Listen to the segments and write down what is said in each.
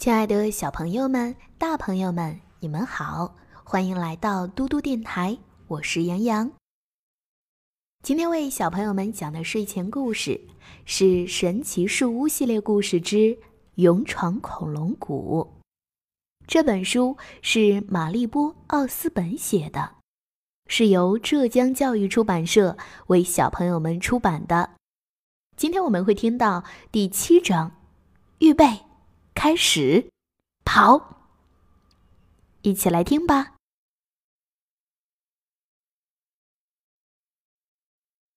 亲爱的小朋友们、大朋友们，你们好，欢迎来到嘟嘟电台，我是杨洋。今天为小朋友们讲的睡前故事是《神奇树屋》系列故事之《勇闯恐龙谷》。这本书是玛丽波·奥斯本写的，是由浙江教育出版社为小朋友们出版的。今天我们会听到第七章，预备。开始，跑！一起来听吧。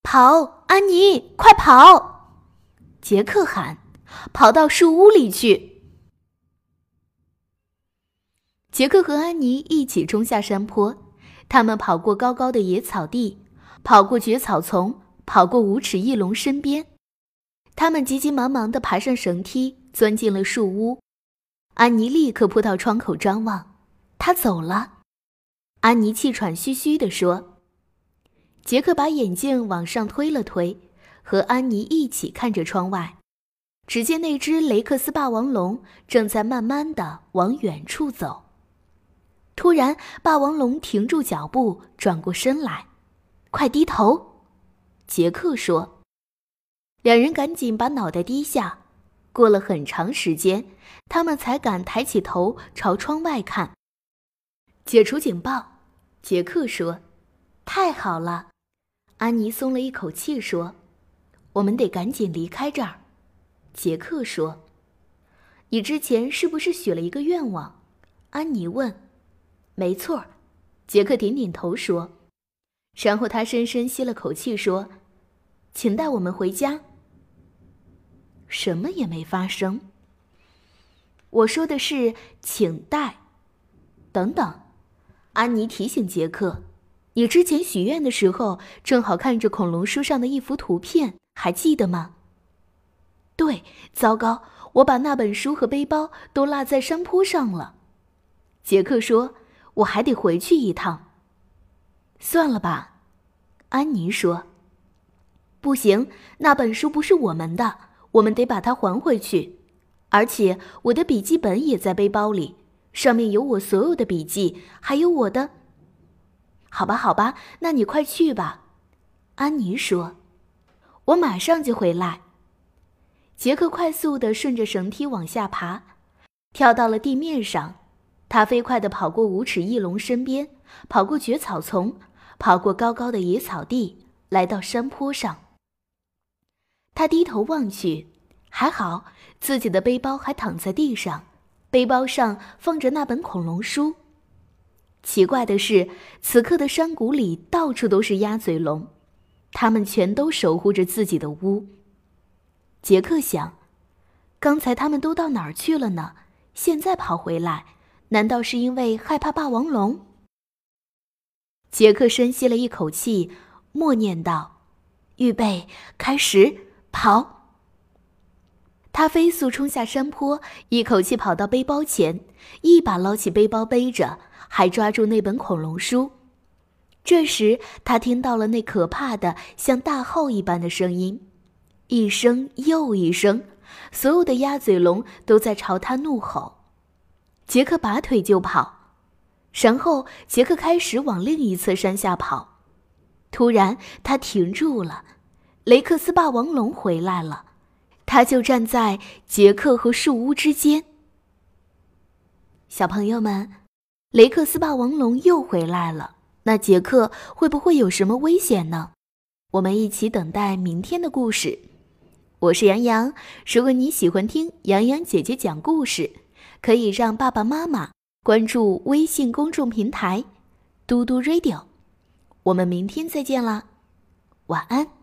跑，安妮，快跑！杰克喊：“跑到树屋里去！”杰克和安妮一起冲下山坡，他们跑过高高的野草地，跑过蕨草丛，跑过无齿翼龙身边。他们急急忙忙的爬上绳梯。钻进了树屋，安妮立刻扑到窗口张望。他走了，安妮气喘吁吁地说：“杰克把眼镜往上推了推，和安妮一起看着窗外。只见那只雷克斯霸王龙正在慢慢的往远处走。突然，霸王龙停住脚步，转过身来：‘快低头！’杰克说。两人赶紧把脑袋低下。”过了很长时间，他们才敢抬起头朝窗外看。解除警报，杰克说：“太好了。”安妮松了一口气说：“我们得赶紧离开这儿。”杰克说：“你之前是不是许了一个愿望？”安妮问。“没错。”杰克点点头说。然后他深深吸了口气说：“请带我们回家。”什么也没发生。我说的是，请带。等等，安妮提醒杰克：“你之前许愿的时候，正好看着恐龙书上的一幅图片，还记得吗？”对，糟糕，我把那本书和背包都落在山坡上了。杰克说：“我还得回去一趟。”算了吧，安妮说：“不行，那本书不是我们的。”我们得把它还回去，而且我的笔记本也在背包里，上面有我所有的笔记，还有我的。好吧，好吧，那你快去吧。”安妮说，“我马上就回来。”杰克快速的顺着绳梯往下爬，跳到了地面上。他飞快的跑过无齿翼龙身边，跑过蕨草丛，跑过高高的野草地，来到山坡上。他低头望去，还好自己的背包还躺在地上，背包上放着那本恐龙书。奇怪的是，此刻的山谷里到处都是鸭嘴龙，它们全都守护着自己的屋。杰克想，刚才他们都到哪儿去了呢？现在跑回来，难道是因为害怕霸王龙？杰克深吸了一口气，默念道：“预备，开始。”跑！他飞速冲下山坡，一口气跑到背包前，一把捞起背包背着，还抓住那本恐龙书。这时，他听到了那可怕的像大号一般的声音，一声又一声，所有的鸭嘴龙都在朝他怒吼。杰克拔腿就跑，然后杰克开始往另一侧山下跑。突然，他停住了。雷克斯霸王龙回来了，他就站在杰克和树屋之间。小朋友们，雷克斯霸王龙又回来了，那杰克会不会有什么危险呢？我们一起等待明天的故事。我是杨洋，如果你喜欢听洋洋姐姐讲故事，可以让爸爸妈妈关注微信公众平台“嘟嘟 radio”。我们明天再见啦，晚安。